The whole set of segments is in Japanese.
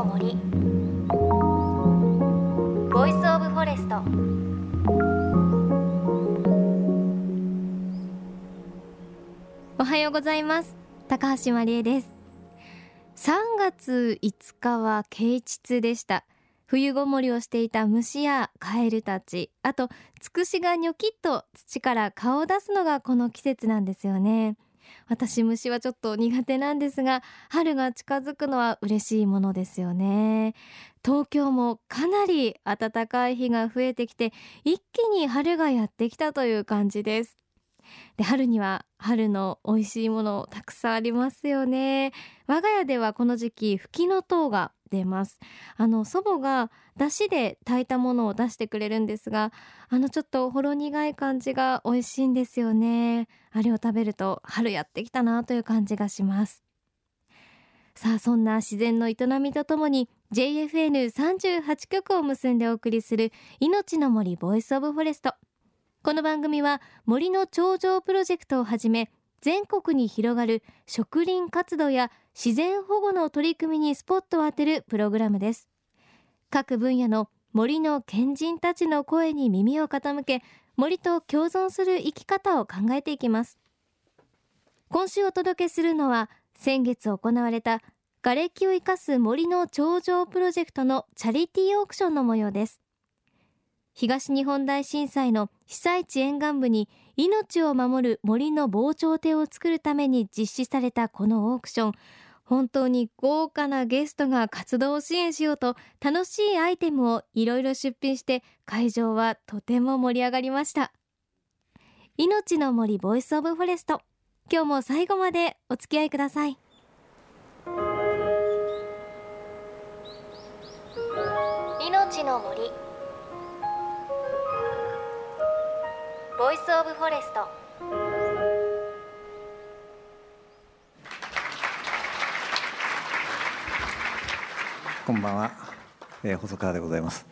の森。 Voice of Forest おはようございます。高橋万里恵です。3月5日は啓蟄でした。冬ごもりをしていた虫やカエルたち。あとつくしがニョキッと土から顔を出すのがこの季節なんですよね。私虫はちょっと苦手なんですが春が近づくのは嬉しいものですよね。東京もかなり暖かい日が増えてきて一気に春がやってきたという感じです。で春には春の美味しいものたくさんありますよね。我が家ではこの時期フキノトウが出ます。あの祖母が出汁で炊いたものを出してくれるんですがあのちょっとほろ苦い感じが美味しいんですよね。あれを食べると春やってきたなという感じがします。さあそんな自然の営みとともに JFN38 局を結んでお送りするいのちの森 Voice of Forest。この番組は森の長城プロジェクトをはじめ全国に広がる植林活動や自然保護の取り組みにスポットを当てるプログラムです。各分野の森の賢人たちの声に耳を傾け森と共存する生き方を考えていきます。今週お届けするのは先月行われた瓦礫を生かす森の頂上プロジェクトのチャリティーオークションの模様です。東日本大震災の被災地沿岸部に命を守る森の防潮堤を作るために実施されたこのオークション。本当に豪華なゲストが活動を支援しようと楽しいアイテムをいろいろ出品して会場はとても盛り上がりました。いのちの森 Voice of Forest。今日も最後までお付き合いください。いのちの森。 Voice of Forest。こんばんは、えー、細川でございます、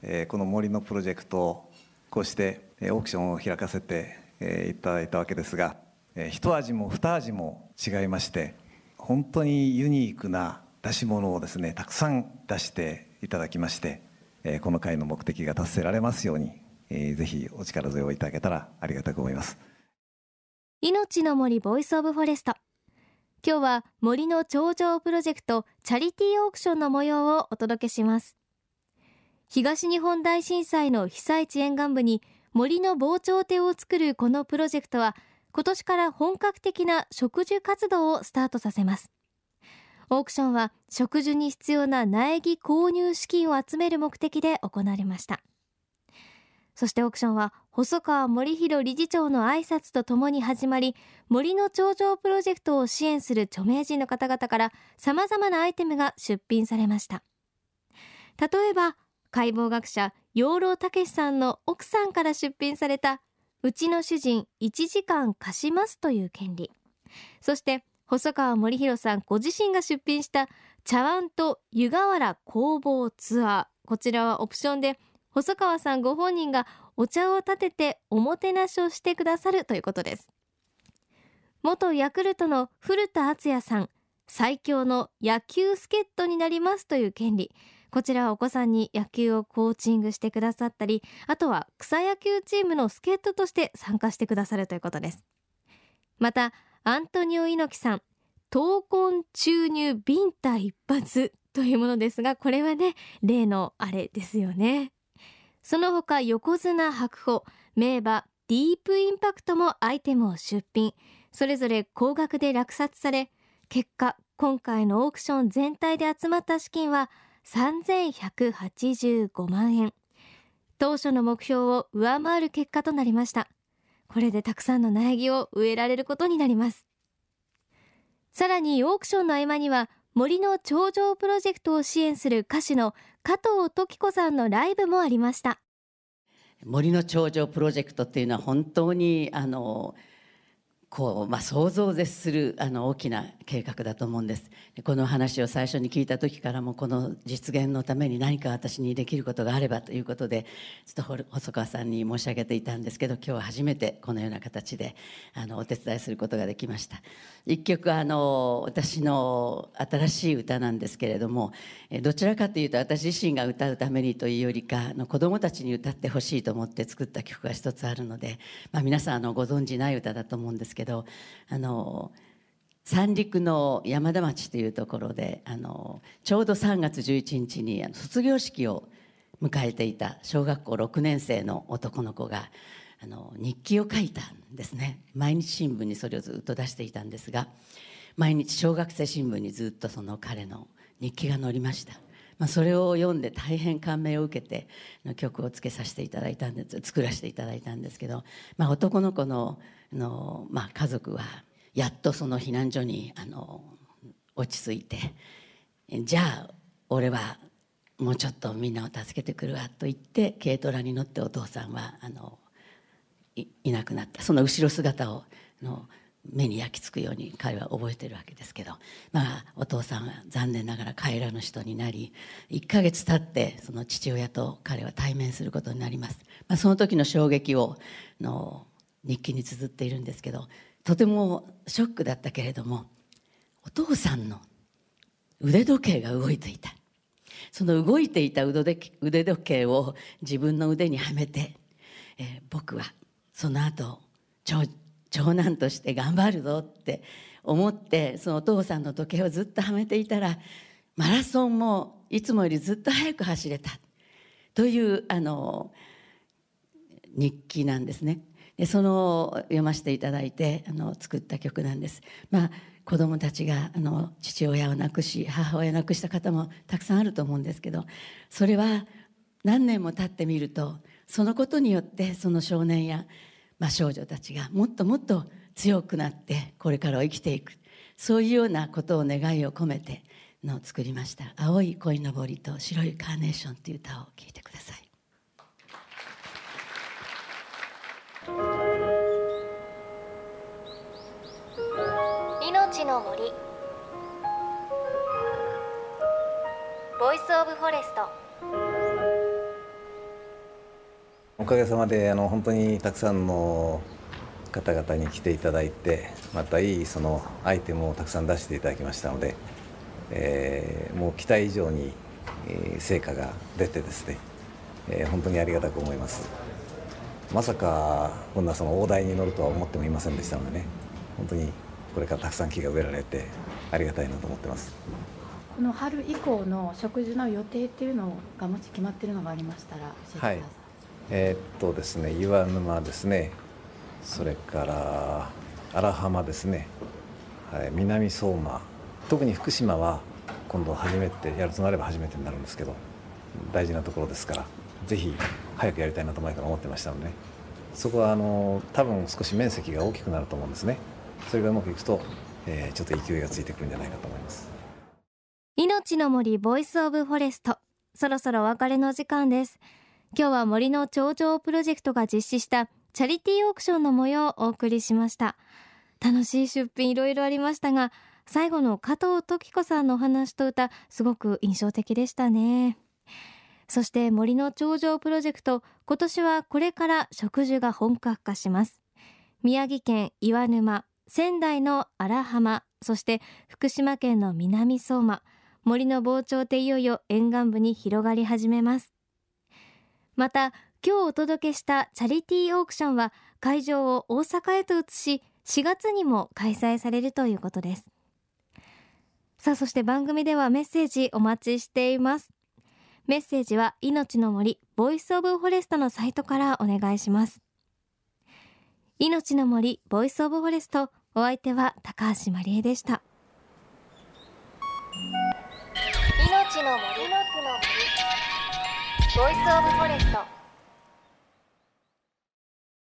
えー、この森のプロジェクトをこうして、えー、オークションを開かせて、えー、いただいたわけですが、えー、一味も二味も違いまして本当にユニークな出し物をですねたくさん出していただきまして、えー、この会の目的が達せられますようにえー、ぜひお力添えをいただけたらありがたく思います。いのちの森 Voice of Forest。今日は森の長城プロジェクトチャリティーオークションの模様をお届けします。東日本大震災の被災地沿岸部に森の防潮堤を作るこのプロジェクトは今年から本格的な植樹活動をスタートさせます。オークションは植樹に必要な苗木購入資金を集める目的で行われました。そしてオークションは細川森弘理事長の挨拶とともに始まり森の頂上プロジェクトを支援する著名人の方々から様々なアイテムが出品されました。例えば解剖学者養老孟さんの奥さんから出品されたうちの主人1時間貸しますという権利。そして細川森弘さんご自身が出品した茶碗と湯河原工房ツアー。こちらはオプションで細川さんご本人がお茶を立てておもてなしをしてくださるということです。元ヤクルトの古田敦也さん最強の野球助っ人になりますという権利。こちらはお子さんに野球をコーチングしてくださったりあとは草野球チームの助っ人として参加してくださるということです。またアントニオ猪木さん闘魂注入ビンタ一発というものですがこれはね例のあれですよね。その他横綱白鵬名馬ディープインパクトもアイテムを出品。それぞれ高額で落札され結果今回のオークション全体で集まった資金は3185万円。当初の目標を上回る結果となりました。これでたくさんの苗木を植えられることになります。さらにオークションの合間には森の頂上プロジェクトを支援する歌手の加藤時子さんのライブもありました。森の頂上プロジェクトっていうのは本当にあのこう、まあ、想像を絶するあの大きな計画だと思うんです。この話を最初に聞いた時からもこの実現のために何か私にできることがあればということでちょっと細川さんに申し上げていたんですけど今日は初めてこのような形であのお手伝いすることができました。一曲あの私の新しい歌なんですけれどもどちらかというと私自身が歌うためにというよりかの子どもたちに歌ってほしいと思って作った曲が一つあるので、まあ、皆さんあのご存じない歌だと思うんですけどけどあの三陸の山田町というところであのちょうど3月11日にあの卒業式を迎えていた小学校6年生の男の子があの日記を書いたんですね。毎日新聞にそれをずっと出していたんですが毎日小学生新聞にずっとその彼の日記が載りました、まあ、それを読んで大変感銘を受けて曲をつけさせていただいたんです作らせていただいたんですけど、まあ、男の子のあの、まあ、家族はやっとその避難所にあの落ち着いてじゃあ俺はもうちょっとみんなを助けてくるわと言って軽トラに乗ってお父さんはあのいなくなった。その後ろ姿をの目に焼き付くように彼は覚えてるわけですけど。まあお父さんは残念ながら帰らぬ人になり1ヶ月経ってその父親と彼は対面することになります、まあ、その時の衝撃をの日記に綴っているんですけどとてもショックだったけれどもお父さんの腕時計が動いていたその動いていた腕時計を自分の腕にはめて、えー、僕はその後長長男として頑張るぞって思ってそのお父さんの時計をずっとはめていたらマラソンもいつもよりずっと速く走れたというあの日記なんですね。でその読ませていただいてあの作った曲なんです。まあ子どもたちがあの父親を亡くし母親を亡くした方もたくさんあると思うんですけどそれは何年も経ってみるとそのことによってその少年や、まあ、少女たちがもっともっと強くなってこれからを生きていくそういうようなことを願いを込めての作りました「青い恋のぼりと白いカーネーション」という歌を聴いてください。命の森。Voice of Forest。おかげさまであの本当にたくさんの方々に来ていただいてまたいいそのアイテムをたくさん出していただきましたので、えー、もう期待以上に、えー、成果が出てですね、えー、本当にありがたく思います。まさかこんなその大台に乗るとは思ってもいませんでしたのでね本当にこれからたくさん木が植えられてありがたいなと思ってます。この春以降の食事の予定っていうのがもし決まっているのがありましたら教えてください、はい、えー、っとですね岩沼ですね。それから荒浜ですね、はい、南相馬。特に福島は今度初めてやるとなれば初めてになるんですけど大事なところですからぜひ早くやりたいなと前から思ってましたので、ね、そこはあの多分少し面積が大きくなると思うんですね。それがうまくいくと、えー、ちょっと勢いがついてくるんじゃないかと思います。いのちの森 Voice of Forest。そろそろお別れの時間です。今日は森の長城プロジェクトが実施したチャリティーオークションの模様をお送りしました。楽しい出品いろいろありましたが最後の加藤登紀子さんのお話と歌すごく印象的でしたね。そして森の長城プロジェクト。今年はこれから植樹が本格化します。宮城県岩沼仙台の荒浜そして福島県の南相馬森の防潮堤いよいよ沿岸部に広がり始めます。また今日お届けしたチャリティーオークションは会場を大阪へと移し4月にも開催されるということです。さあそして番組ではメッセージお待ちしています。メッセージはいのちの森 Voice of Forest のサイトからお願いします。命の森ボイスオブフォレストお相手は高橋真理恵でした。命の森。ボイスオブフォレスト